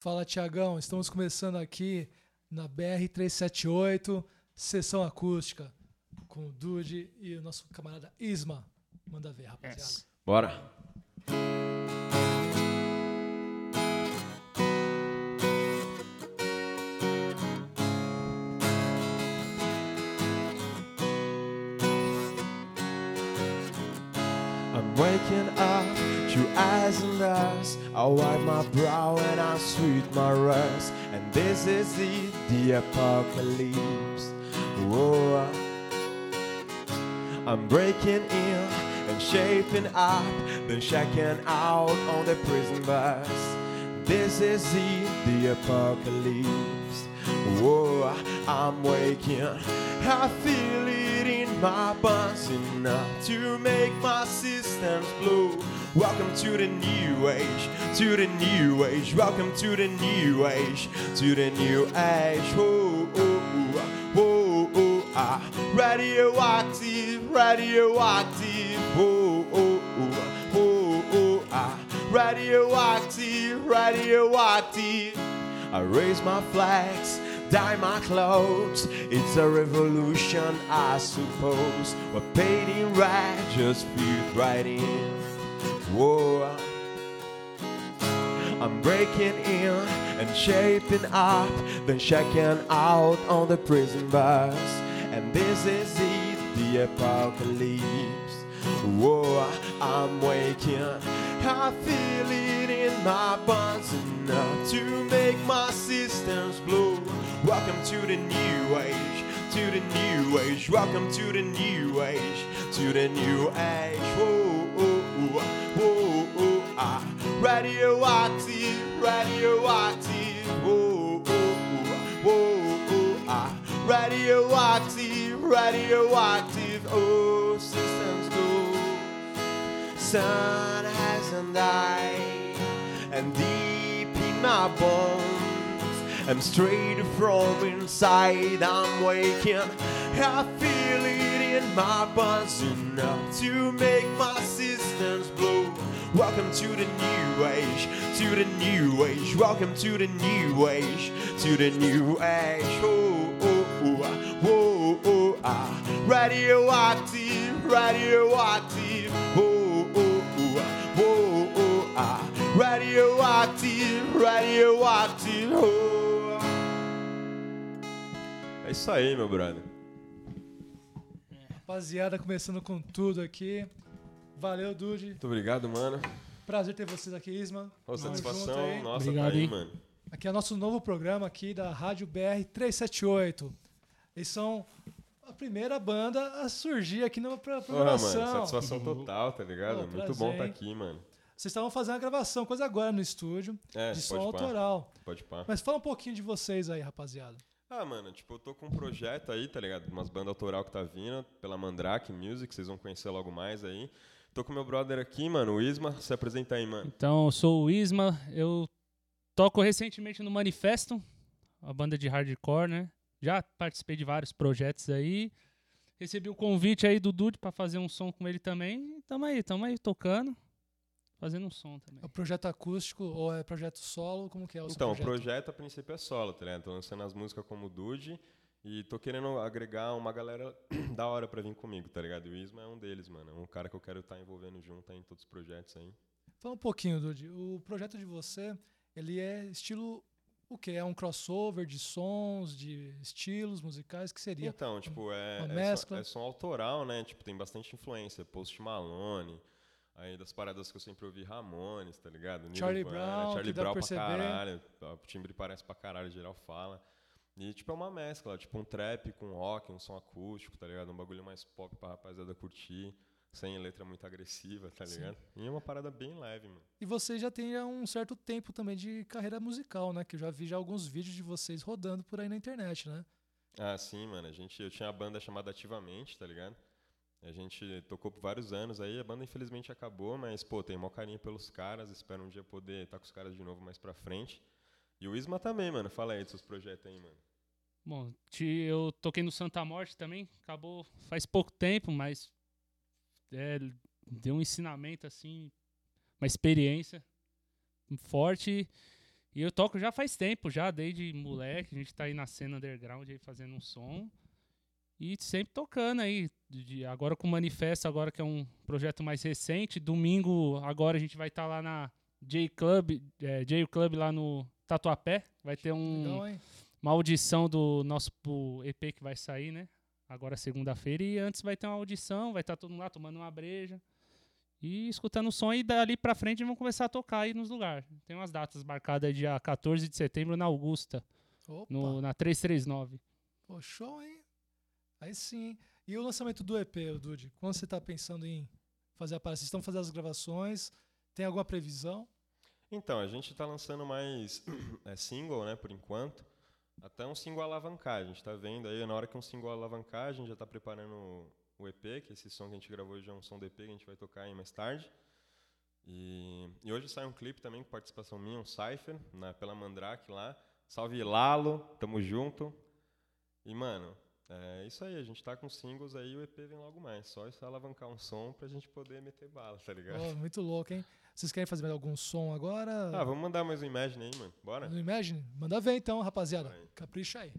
Fala, Tiagão. Estamos começando aqui na BR-378, sessão acústica, com o Dude e o nosso camarada Isma. Manda ver, rapaziada. Yes. Bora. I wipe my brow and I sweet my rust. And this is it, the apocalypse. Whoa. I'm breaking in and shaping up, then checking out on the prison bus. This is it, the apocalypse. Whoa, I'm waking. I feel it in my bones enough to make my systems blow. Welcome to the new age, to the new age. Welcome to the new age, to the new age. Whoa, whoa, whoa, whoa, ah. Radioactive, radioactive. Whoa. Radioactive, radioactive. I raise my flags, dye my clothes. It's a revolution, I suppose. We're painting right, just fit right in. Whoa. I'm breaking in and shaping up, then checking out on the prison bus. And this is it, the apocalypse. Whoa, I'm waking. I feel it in my bones enough to make my systems blow. Welcome to the new age, to the new age. Welcome to the new age, to the new age. Whoa, whoa, whoa, whoa, ah. Radioactive, radioactive. Whoa, whoa, whoa, whoa, ah. Radioactive, radioactive. Oh, systems go. Sun hasn't died, and deep in my bones, I'm straight from inside. I'm waking. I feel it in my bones enough to make my systems blow. Welcome to the new age, to the new age. Welcome to the new age, to the new age. Oh, oh, oh, whoa, oh, ah. Radioactive, radioactive. Radioactive, radioactive. Oh. É isso aí, meu brother. Rapaziada, começando com tudo aqui. Valeu, Dude. Muito obrigado, mano. Prazer ter vocês aqui, Isma. Junto satisfação. aí. Nossa, Obrigado, tá aí, mano. Aqui é o nosso novo programa aqui da Rádio BR 378. Eles são a primeira banda a surgir aqui na pro- Porra, mano, programação. satisfação total, tá ligado? Pô, Muito prazer, bom estar hein? aqui, mano. Vocês estavam fazendo a gravação, coisa agora no estúdio, É, de som pode autoral. Pode pá. Mas fala um pouquinho de vocês aí, rapaziada. Ah, mano, tipo, eu tô com um projeto aí, tá ligado? Umas bandas autoral que tá vindo pela Mandrake Music, vocês vão conhecer logo mais aí. Tô com meu brother aqui, mano, o Isma. Se apresenta aí, mano. Então, eu sou o Isma, eu toco recentemente no Manifesto, a banda de hardcore, né? Já participei de vários projetos aí. Recebi o convite aí do Dude pra fazer um som com ele também. E tamo aí, tamo aí tocando, fazendo um som também. É o projeto acústico ou é projeto solo? Como que é o seu Então, o projeto? projeto a princípio é solo, tá ligado? Tô lançando as músicas como Dude e tô querendo agregar uma galera da hora pra vir comigo, tá ligado? E o Isma é um deles, mano. É um cara que eu quero estar envolvendo junto aí em todos os projetos aí. Fala um pouquinho, Dude. O projeto de você, ele é estilo o quê? É um crossover de sons, de estilos musicais? que seria? Então, tipo, é, uma é, mescla. som, é som autoral, né? Tipo, tem bastante influência. Post Malone, aí das paradas que eu sempre ouvi, Ramones, tá ligado? Charlie Nirvana, Brown, Charlie pra Brown pra perceber. caralho. O timbre parece pra caralho, geral fala. E, tipo, é uma mescla, tipo um trap com rock, um som acústico, tá ligado? Um bagulho mais pop pra rapaziada curtir, sem letra muito agressiva, tá Sim. ligado? E é uma parada bem leve, mano. E você já tem um certo tempo também de carreira musical, né? Que eu já vi já alguns vídeos de vocês rodando por aí na internet, né? Ah, sim, mano. A gente, eu tinha a banda chamada Ativamente, tá ligado? A gente tocou por vários anos aí, a banda infelizmente acabou, mas, pô, tem maior carinho pelos caras, espero um dia poder estar com os caras de novo mais pra frente. E o Isma também, mano. Fala aí dos seus projetos aí, mano. Bom, eu toquei no Santa Morte também, acabou faz pouco tempo, mas é, deu um ensinamento assim, uma experiência forte. E eu toco já faz tempo, já desde moleque. A gente tá aí na cena underground aí fazendo um som. E sempre tocando aí. de- agora com o Manifesto, agora que é um projeto mais recente. Domingo, agora a gente vai estar lá na J Club, é, J Club lá no Tatuapé. Vai ter um, Legal, uma audição do nosso EP que vai sair, né? Agora segunda-feira. E antes vai ter uma audição, vai estar todo mundo lá tomando uma breja. E escutando o som. E dali pra frente vão começar a tocar aí nos lugares. Tem umas datas marcadas dia 14 de setembro na Augusta, Opa, no, na 339. pô, show, hein? Aí sim. E o lançamento do EP, Dude? Quando você tá pensando em fazer a parada? Vocês estão fazendo as gravações? Tem alguma previsão? Então, a gente tá lançando mais é, single, né, por enquanto. Até um single alavancar. A gente tá vendo aí, na hora que um single alavancar, a gente já tá preparando o EP, que esse som que a gente gravou hoje é um som do EP que a gente vai tocar aí mais tarde. E, e hoje sai um clipe também com participação minha, um Cypher, na, pela Mandrake lá. Salve Lalo, tamo junto. E, mano, é isso aí, a gente tá com singles aí, o EP vem logo mais. Só isso alavancar um som pra gente poder meter bala, tá ligado? Ó, muito louco, hein? Vocês querem fazer mais algum som agora? Ah, vamos mandar mais um Imagine aí, mano. Bora? No Imagine? Manda ver então, rapaziada. Vai. Capricha aí.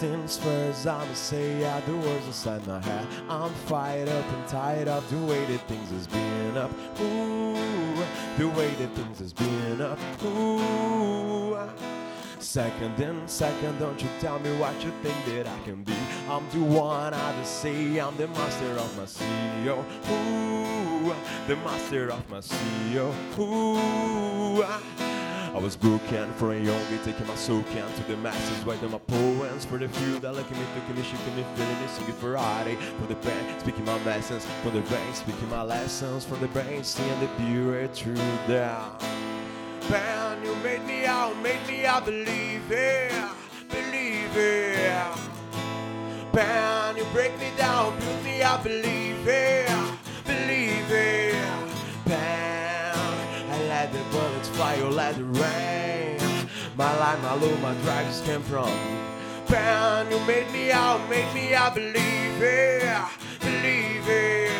Things first, I'ma say out the words inside my head. I'm fired up and tired of the way that things has been up. Ooh, the way that things has been up. Ooh. Second and second, don't you tell me what you think that I can be. I'm the one I just say I'm the master of my CEO. Ooh, the master of my CEO. Ooh. I was broken for a young taking my soul can to the masses, writing my poems for the few that at me, thinking me, shaking me, feeling me, singing Friday for the band, speaking my lessons from the brain, speaking my lessons from the brain, seeing the pure truth down. Man, you made me out, made me out, believe it, believe it. Man, you break me down, build me up, believe it, bullets fly, or let it rain. My life, my love, my drugs came from. Bam, you made me out, made me out, believe it, believe it.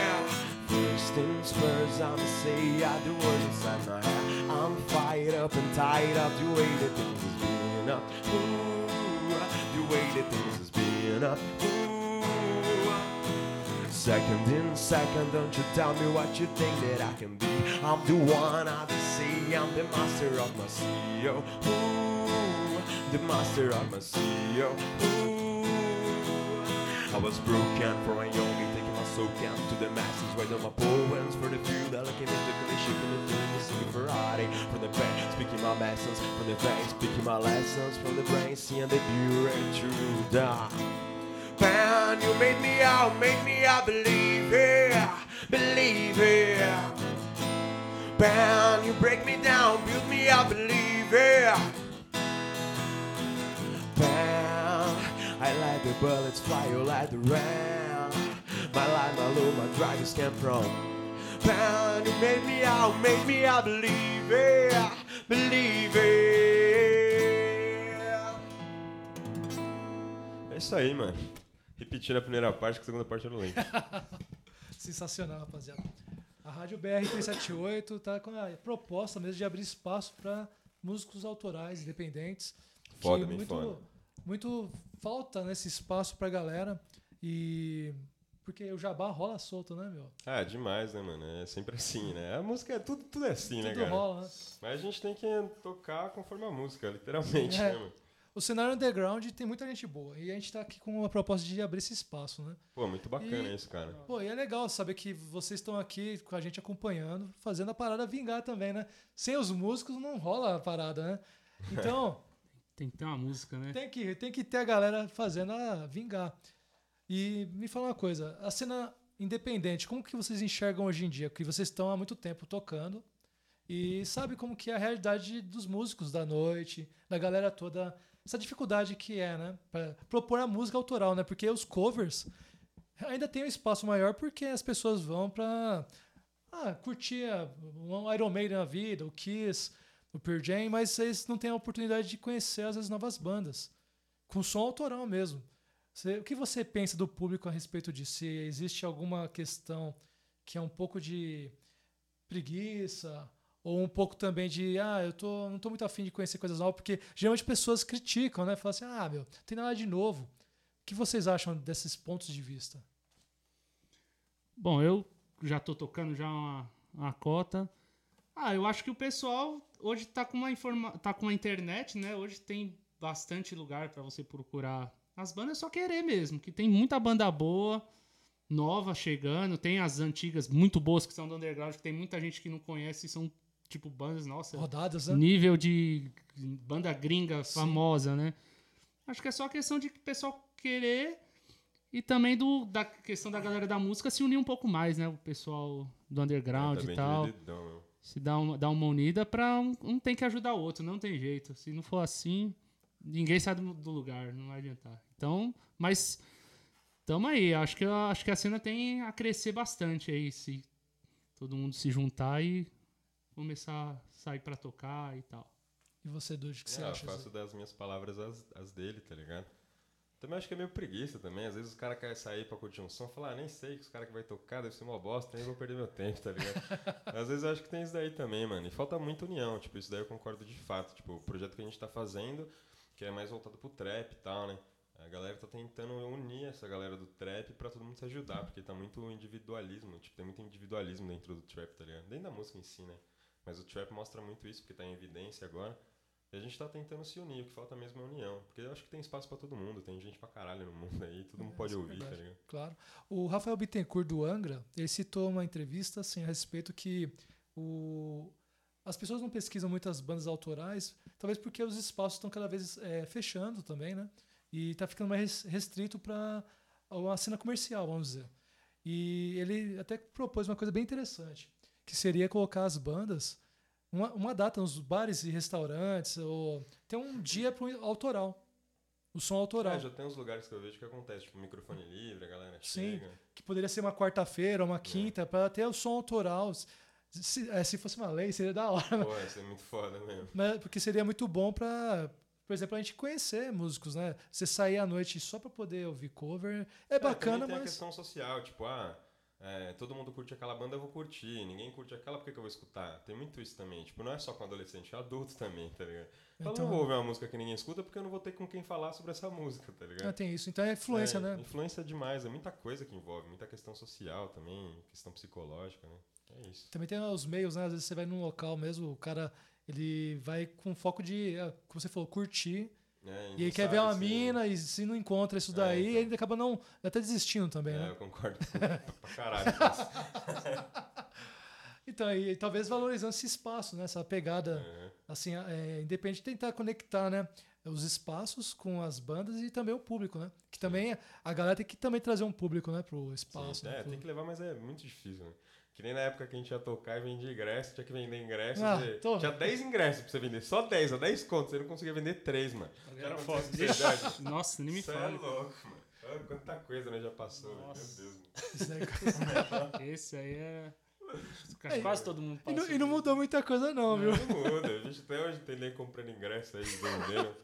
First things first, I'ma say I do words inside my head. I'm fired up and tired up the way that things has been up. Ooh, the way things has been up. Ooh. Second in second, don't you tell me what you think that I can be. I'm the one I see, I'm the master of my CEO. Ooh, the master of my CEO. Ooh, I was broken for a young taking my soul down to the masses, writing my poems for the few that look at me, taking me, shaking me, feeling me, singing Friday from the brain, speaking my lessons from the vein, speaking my lessons from the brain, seeing the pure truth. Ah. Man, you made me out, made me out, believe it, believe it. Man, you break me down, build me up, believe it. Bam, I let the bullets fly, you let the rain. My life, my love, my dragons came from. Bam, you made me out, made me out, believe it, believe it. É isso aí, mano. Repetindo a primeira parte, que a segunda parte eu não lembro. Sensacional, rapaziada. A Rádio BR378 tá com a proposta mesmo de abrir espaço para músicos autorais, independentes. Foda, que muito, foda. muito falta nesse espaço pra galera. E. Porque o jabá rola solto, né, meu? Ah, demais, né, mano? É sempre assim, né? A música é tudo, tudo é assim, né, Tudo cara? rola, né? Mas a gente tem que tocar conforme a música, literalmente, É. né, mano? O cenário underground tem muita gente boa. E a gente tá aqui com uma proposta de abrir esse espaço, né? Pô, muito bacana E- isso, cara. Pô, e é legal saber que vocês estão aqui com a gente acompanhando, fazendo a parada vingar também, né? Sem os músicos não rola a parada, né? Então, Tem que ter uma música, né? tem que, tem que ter a galera fazendo a vingar. E me fala uma coisa, a cena independente, como que vocês enxergam hoje em dia? Porque vocês estão há muito tempo tocando e sabe como que é a realidade dos músicos da noite, da galera toda, essa dificuldade que é, né? Pra propor a música autoral, né? Porque os covers ainda tem um espaço maior porque as pessoas vão pra ah, curtir um Iron Maiden na vida, o Kiss, o Pearl Jam, mas vocês não têm a oportunidade de conhecer vezes novas bandas, com som autoral mesmo. Você- o que você pensa do público a respeito disso? Se existe alguma questão que é um pouco de preguiça ou um pouco também de ah, eu tô, não tô muito afim de conhecer coisas novas, porque geralmente pessoas criticam, né? Falam assim, ah, meu, tem nada de novo. O que vocês acham desses pontos de vista? Bom, eu já tô tocando já uma, uma cota. Ah, eu acho que o pessoal hoje tá com uma informa tá com a internet, né? Hoje tem bastante lugar pra você procurar as bandas, é só querer mesmo, que tem muita banda boa, nova chegando, tem as antigas muito boas que são do underground, que tem muita gente que não conhece, e são tipo bandas, nossa, Rodadas, né? nível de banda gringa Sim. famosa, né? Acho que é só questão de o pessoal querer e também do, da questão da galera da música se unir um pouco mais, né? O pessoal do underground Tá e tal. divididão, meu. Se dá uma, dá uma unida pra um, um tem que ajudar o outro, não tem jeito. Se não for assim, ninguém sai do, do lugar, não vai adiantar. Então, mas tamo aí. Acho que, acho que a cena tem a crescer bastante aí, se todo mundo se juntar e começar a sair pra tocar e tal. E você, Dude, o que você É, eu acha? faço Zé? das minhas palavras as, as dele, tá ligado? Também acho que é meio preguiça também. Às vezes os caras querem sair pra curtir um som e falar, ah, nem sei que os caras que vai tocar deve ser uma bosta, nem vou perder meu tempo, tá ligado? Às vezes eu acho que tem isso daí também, mano. E falta muita união, tipo, isso daí eu concordo de fato. Tipo, o projeto que a gente tá fazendo, que é mais voltado pro trap e tal, né? A galera tá tentando unir essa galera do trap pra todo mundo se ajudar, porque tá muito individualismo, tipo, tem muito individualismo dentro do trap, tá ligado? Dentro da música em si, né? Mas o trap mostra muito isso, porque tá em evidência agora. E a gente tá tentando se unir, o que falta mesmo é união. Porque eu acho que tem espaço pra todo mundo, tem gente pra caralho no mundo aí, todo mundo É, pode é ouvir, tá verdade. ligado? Claro. O Rafael Bittencourt do Angra, ele citou uma entrevista assim, a respeito que o, as pessoas não pesquisam muitas bandas autorais, talvez porque os espaços estão cada vez é, fechando também, né? E tá ficando mais restrito para uma cena comercial, vamos dizer. E ele até propôs uma coisa bem interessante, que seria colocar as bandas uma, uma data nos bares e restaurantes, ou ter um dia pro autoral. O som autoral. É, já tem uns lugares que eu vejo que acontece, tipo, microfone livre, a galera Sim. chega. que poderia ser uma quarta-feira, uma quinta, para ter o som autoral. Se, é, se fosse uma lei, seria da hora. Pô, isso é muito foda mesmo. Mas, porque seria muito bom para, por exemplo, a gente conhecer músicos, né? Você sair à noite só para poder ouvir cover é É, bacana, tem mas questão social, tipo, ah, é, todo mundo curte aquela banda, eu vou curtir. Ninguém curte aquela, por que, que eu vou escutar? Tem muito isso também. Tipo, não é só com adolescente, é adulto também, tá ligado? Eu Então- não vou ouvir uma música que ninguém escuta porque eu não vou ter com quem falar sobre essa música, tá ligado? ah, tem isso. Então é influência, É, né? Influência demais, é muita coisa que envolve, muita questão social também, questão psicológica, né? É isso. Também tem os meios, né? Às vezes você vai num local mesmo, o cara ele vai com foco de, ah, como você falou, curtir. É, E aí quer ver uma se- mina e se não encontra isso É, daí, então. ele acaba não até desistindo também, É, né? eu concordo com- pra caralho. Então, e, talvez valorizando esse espaço, né? Essa pegada É. assim, é, independente de tentar conectar, né, os espaços com as bandas e também o público, né? Que também a galera tem que também trazer um público, né, pro espaço. Sim, né, é, pro- tem que levar, mas é muito difícil, né? Que nem na época que a gente ia tocar e vendia ingresso, tinha que vender ingresso. Ah, você- tô- Tinha 10 ingressos pra você vender, só 10, a 10 contos, você não conseguia vender 3, mano. Era foda. Nossa, nem me Isso é fala. louco, mano. Olha quanta coisa, né, já passou, velho. meu Nossa. Deus. Mano. Daí- Esse aí é. É, Quase todo mundo e, passa. não, e não mudou muita coisa, não, viu? Não muda, a gente até hoje tem nem comprando ingresso aí, vendendo.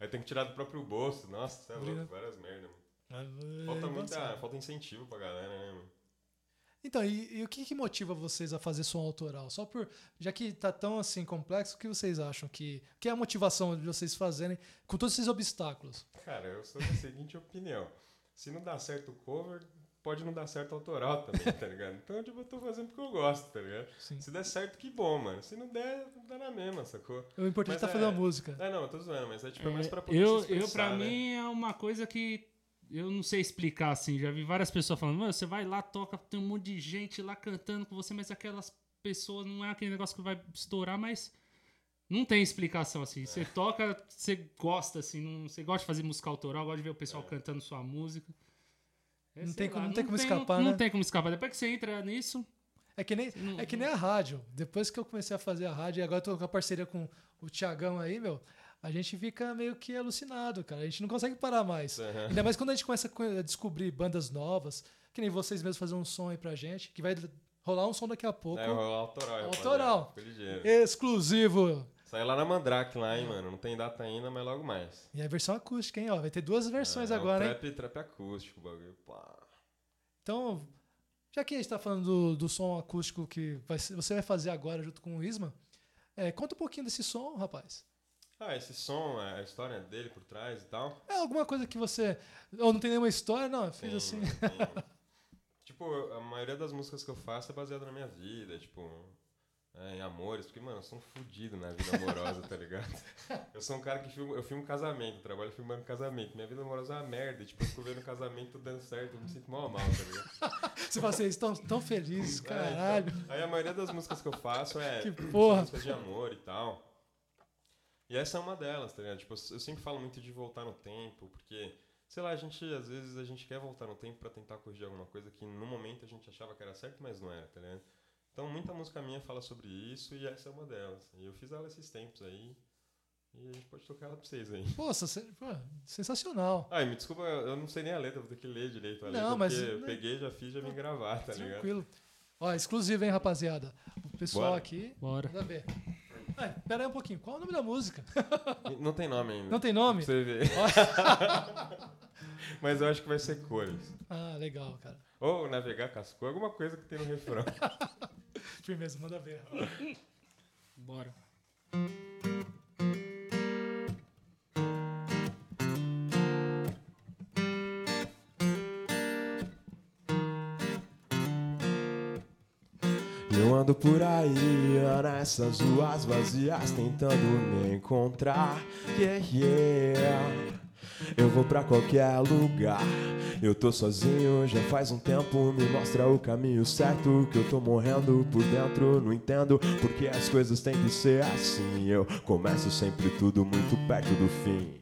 Aí tem que tirar do próprio bolso. Nossa, você é louco, várias merdas, mano. É Falta, muita, falta incentivo pra galera, né, mano? Então, e, e o que, que motiva vocês a fazer som autoral? Só por. Já que tá tão assim complexo, o que vocês acham que. que é a motivação de vocês fazerem com todos esses obstáculos? Cara, eu sou da seguinte opinião. Se não dá certo o cover, pode não dar certo o autoral também, tá ligado? Então, tipo, eu tô fazendo porque eu gosto, tá ligado? Sim. Se der certo, que bom, mano. Se não der, dá na mesma, sacou? O importante é Mas tá fazendo é- a música. É, não, eu tô zoando, mas é tipo, é É, mais pra poder eu, se eu, expressar, pra né? mim, é uma coisa que eu não sei explicar, assim. Já vi várias pessoas falando, "Mano, você vai lá, toca, tem um monte de gente lá cantando com você, mas aquelas pessoas não é aquele negócio que vai estourar, mas não tem explicação, assim. É. Você toca, você gosta, assim, não, você gosta de fazer música autoral, gosta de ver o pessoal É. cantando sua música. É, Não tem como- não tem como escapar, não, né? Não tem como escapar. Depois que você entra nisso, É que, nem, Não- é que nem a rádio. Depois que eu comecei a fazer a rádio, e agora eu tô com a parceria com o Tiagão aí, meu, a gente fica meio que alucinado, cara. A gente não consegue parar mais. Aham. Ainda mais quando a gente começa a co- a descobrir bandas novas, que nem vocês mesmos fazer um som aí pra gente, que vai rolar um som daqui a pouco. É, o autoral. Autoral. exclusivo. Sai lá na Mandrake lá, hein, mano. Não tem data ainda, mas logo mais. E a versão acústica, hein? Ó, vai ter duas versões É, agora, um hein? trap, trap acústico, bagulho. Pá. Então, já que a gente tá falando do, do som acústico que vai você vai fazer agora junto com o Isma, é, conta um pouquinho desse som, rapaz. Ah, esse som, a história dele por trás e tal. É alguma coisa que você. Ou não tem nenhuma história? Não, eu fiz assim. tem. tipo, a maioria das músicas que eu faço é baseada na minha vida, tipo, é, em amores, porque, mano, eu sou um fudido na vida amorosa, tá ligado? Eu sou um cara que filma, eu filmo casamento, trabalho filmando casamento. Minha vida amorosa é uma merda, tipo, eu fico vendo casamento dando certo, eu me sinto mal mal, tá ligado? Você fala assim, estão tão felizes, É, caralho. então, aí a maioria das músicas que eu faço é Que porra. músicas de amor e tal. E essa é uma delas, tá ligado? Tipo, eu sempre falo muito de voltar no tempo, porque, sei lá, a gente, às vezes, a gente quer voltar no tempo pra tentar corrigir alguma coisa que no momento a gente achava que era certo, mas não era, tá ligado? Então, muita música minha fala sobre isso e essa é uma delas. E eu fiz ela esses tempos aí. E a gente pode tocar ela pra vocês aí. Poxa, sensacional. Ai, me desculpa, eu não sei nem a letra, vou ter que ler direito a letra, Não, mas- porque eu peguei, já fiz, já vim gravar, tá ligado? Tranquilo. Ó, exclusivo, hein, rapaziada? O pessoal Bora. aqui. Bora. Manda ver. Ai, pera aí um pouquinho. Qual é o nome da música? Não tem nome ainda. Não tem nome? Pra você ver. Mas eu acho que vai ser cores. Ah, legal, cara. Ou navegar com as cores, alguma coisa que tem no refrão. Firmeza, manda ver. Bora. Por aí, nessas ruas vazias, tentando me encontrar. Yeah, yeah. Eu vou pra qualquer lugar. Eu tô sozinho já faz um tempo. Me mostra o caminho certo. Que eu tô morrendo por dentro. Não entendo porque as coisas têm que ser assim. Eu começo sempre tudo muito perto do fim.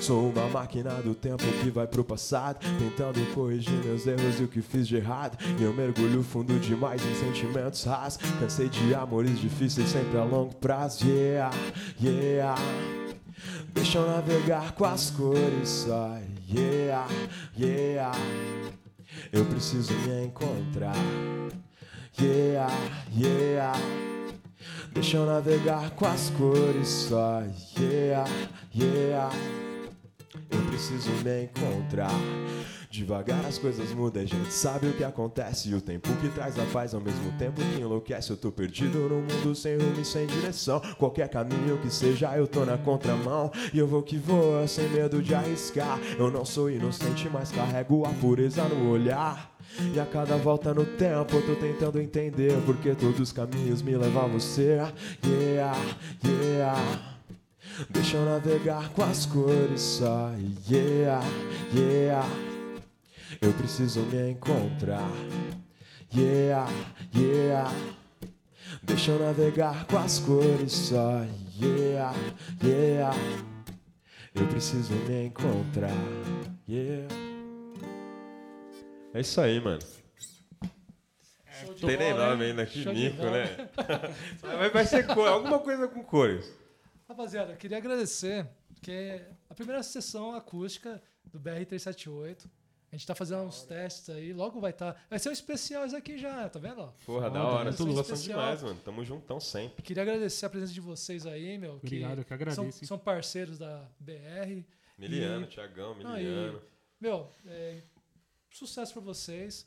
Sou uma máquina do tempo que vai pro passado, tentando corrigir meus erros e o que fiz de errado. E eu mergulho fundo demais em sentimentos rasos. Cansei de amores difíceis sempre a longo prazo. Yeah, yeah. Deixa eu navegar com as cores só. Yeah, yeah. Eu preciso me encontrar. Yeah, yeah. Deixa eu navegar com as cores só. Yeah, yeah. Preciso me encontrar. Devagar as coisas mudam, a gente sabe o que acontece. E o tempo que traz a paz ao mesmo tempo que enlouquece. Eu tô perdido no mundo sem rumo e sem direção. Qualquer caminho que seja, eu tô na contramão. E eu vou que vou, sem medo de arriscar. Eu não sou inocente, mas carrego a pureza no olhar. E a cada volta no tempo eu tô tentando entender porque todos os caminhos me levam a você. Yeah, yeah. Deixa eu navegar com as cores só. Yeah, yeah. Eu preciso me encontrar. Yeah, yeah. Deixa eu navegar com as cores só. Yeah, yeah. Eu preciso me encontrar. Yeah. É isso aí, mano. De Tem nem nome ainda, que Show de mico, né? Vai, vai ser cor, alguma coisa com cores. Rapaziada, eu queria agradecer, porque a primeira sessão acústica do BR-378. A gente tá fazendo uns testes aí, logo vai estar. Vai ser um especial isso aqui já, tá vendo? ó? Porra, da Foda, hora. muito Vocês louco. gostam demais, mano. Tamo juntão sempre. Queria agradecer a presença de vocês aí, meu. que Obrigado, eu que são, agradeço. hein? são parceiros da BR. Miliano, E- Tiagão, Não, e- Miliano. Meu, é, sucesso pra vocês.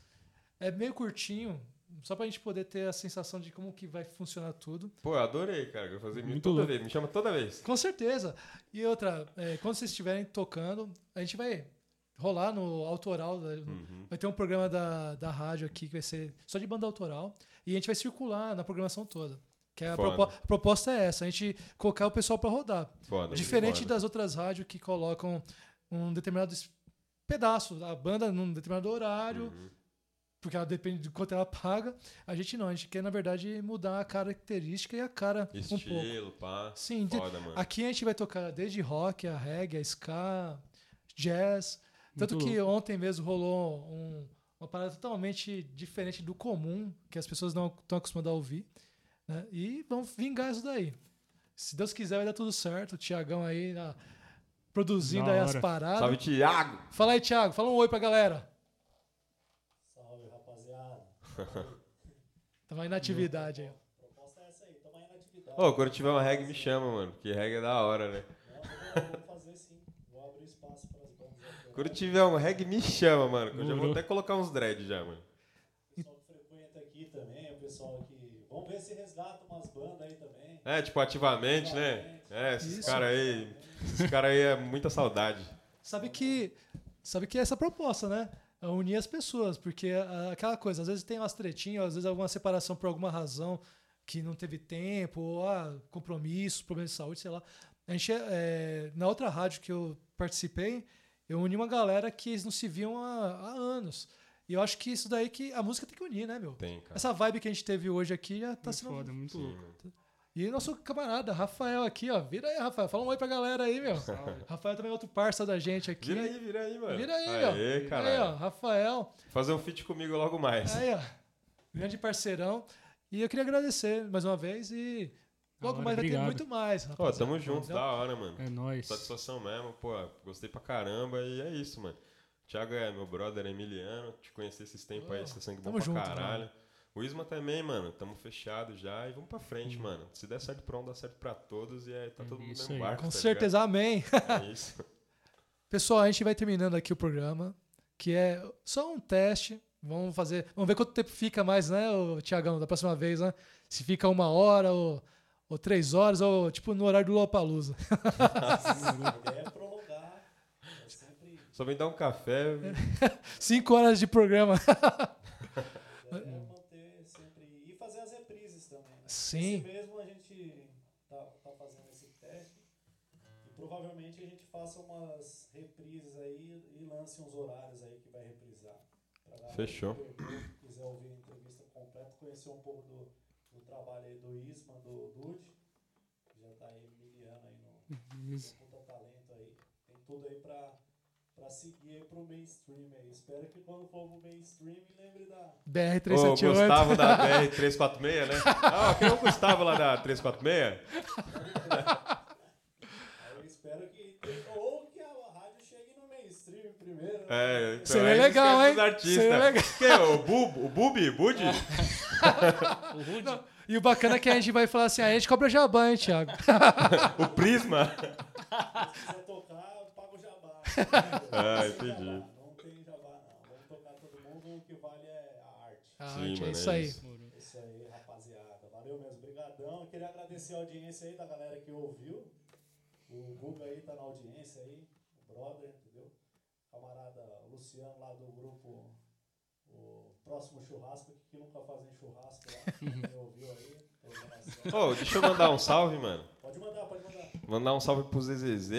É meio curtinho, só pra gente poder ter a sensação de como que vai funcionar tudo. Pô, eu adorei, cara. Eu vou fazer Muito toda louco. vez. Me chama toda vez. Com certeza. E outra, é, quando vocês estiverem tocando, a gente vai rolar no autoral. da- Uhum. Vai ter um programa da, da rádio aqui que vai ser só de banda autoral. E a gente vai circular na programação toda. Que é a, propo- a proposta é essa, a gente colocar o pessoal pra rodar. Foda. Diferente foda. das outras rádios que colocam um determinado pedaço, a banda num determinado horário, Uhum. Porque ela depende de quanto ela paga. A gente não, a gente quer, na verdade, mudar a característica e a cara um pouco. Estilo, pá. Sim, de- Foda, mano. aqui a gente vai tocar desde rock, a reggae, a ska, jazz. Tanto Muito que ontem mesmo rolou um- uma parada totalmente diferente do comum, que as pessoas não estão acostumadas a ouvir. né? E vamos vingar isso daí. Se Deus quiser, vai dar tudo certo. O Tiagão aí ah, produzindo aí as paradas. Salve, Thiago! Fala aí, Thiago. Fala um oi pra galera. Tamo aí na atividade aí. A proposta é essa aí, tamo aí na atividade. Ô, quando tiver uma reggae, me chama, mano. Porque reggae é da hora, né? Não, vou, vou fazer sim. Vou abrir espaço para as bandas. Quando tiver um reggae, me chama, mano. Que eu já vou Demorou. até colocar uns dread já, mano. O pessoal que frequenta aqui também, o pessoal que. Vamos ver se resgata umas bandas aí também. É, tipo, ativamente, né? É, esses caras aí. Esses caras aí é muita saudade. Sabe que, sabe que é essa a proposta, né? É unir as pessoas, porque ah, aquela coisa, às vezes tem umas tretinhas, às vezes alguma separação por alguma razão que não teve tempo, ou ah, compromisso, problema de saúde, sei lá. A gente, é, na outra rádio que eu participei, eu uni uma galera que eles não se viam há, há anos. E eu acho que isso daí que a música tem que unir, né, meu? Tem, cara. Essa vibe que a gente teve hoje aqui já tá Muito sendo. foda, muito Sim, louco. Mano. E nosso camarada, Rafael, aqui, ó. Vira aí, Rafael. Fala um oi pra galera aí, meu. Rafael também é outro parça da gente aqui. Vira aí, vira aí, mano. Vira aí, Aê, ó. Aí, ó. Rafael. Fazer um feat comigo logo mais. Aí, ó. Grande parceirão. E eu queria agradecer mais uma vez e logo hora, mais vai ter obrigado. muito mais. Pô, tamo junto, Entendeu? da hora, mano. É nóis. Satisfação mesmo, pô. Gostei pra caramba e é isso, mano. Thiago é meu brother, é Emiliano. Te conheci esses tempos aí, você é sangue bom pra junto, caralho. O Isma também, mano. Tamo fechado já e vamos pra frente, mano. Se der certo pra um, dá certo pra todos e aí tá todo mundo no Isso barco. Com tá certeza, amém. ligado? É isso. Pessoal, a gente vai terminando aqui o programa, que é só um teste. Vamos fazer. Vamos ver quanto tempo fica mais, né, o Tiagão, da próxima vez, né? Se fica uma hora ou, ou três horas, ou tipo no horário do Lollapalooza. A ideia é prolongar. É. Só vem dar um café. Cinco horas de programa. Sim. Esse mesmo a gente tá, tá fazendo esse teste. E provavelmente a gente faça umas reprises aí e lance uns horários aí que vai reprisar. Fechou. que quiser ouvir a entrevista completa, conhecer um pouco do, do trabalho aí do Isma, do Dude. que Já tá aí miliano aí no, Isso. puta talento aí. Tem tudo aí pra, pra seguir pro mainstream aí. Espero que quando for pro mainstream lembre da. O BR-378. Gustavo da BR-346, né? Ah, quem é o Gustavo lá da 346? Aí eu espero que. Ou que a rádio chegue no mainstream primeiro. né? É, então Seria aí legal, hein? Seria legal. Quem é? O Bub? O Bubi? Budi? O Rude. E o bacana é que a gente vai falar assim: a gente cobra jabá, hein, Thiago? O Prisma? Se quiser tocar, eu pago o jabá. Ah, Sem entendi. Não tem jabá, não. Vamos tocar todo mundo, o que vale é a arte. Ah, Sim, é mano, isso é aí. isso. É Isso aí, rapaziada. Valeu mesmo. Obrigadão. Eu queria agradecer a audiência aí da galera que ouviu. O Guga aí tá na audiência aí. O brother, entendeu? Camarada Luciano lá do grupo O Próximo Churrasco, que nunca fazem churrasco lá. Quem ouviu aí? Ô, deixa eu mandar um salve, mano. Pode mandar, pode mandar. Mandar um salve pro ZZZ.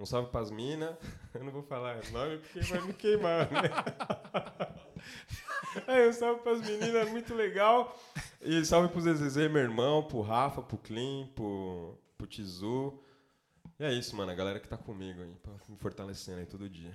Um salve pras minas. Eu não vou falar o nome porque vai me queimar, né? Aí, um salve pras meninas, muito legal. E salve pro ZZZ, meu irmão, pro Rafa, pro Clean, pro, pro Tizu. E é isso, mano. A galera que tá comigo aí, me fortalecendo aí todo dia.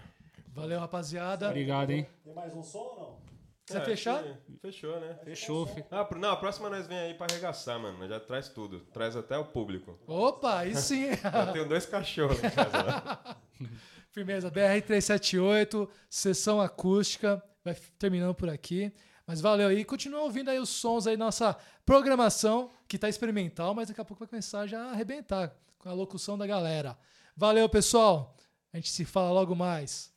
Valeu, rapaziada. Obrigado, hein? Tem mais um som ou não? Quiser É, fechar? que Fechou, né? Fechou. Ah, pro- não, a próxima nós vem aí pra arregaçar, mano. Nós já traz tudo. Traz até o público. Opa, aí sim. Eu tenho dois cachorros em casa. Firmeza, BR-378, sessão acústica, vai terminando por aqui. Mas valeu aí, continua ouvindo aí os sons aí, nossa programação, que tá experimental, mas daqui a pouco vai começar já a arrebentar com a locução da galera. Valeu, pessoal. A gente se fala logo mais.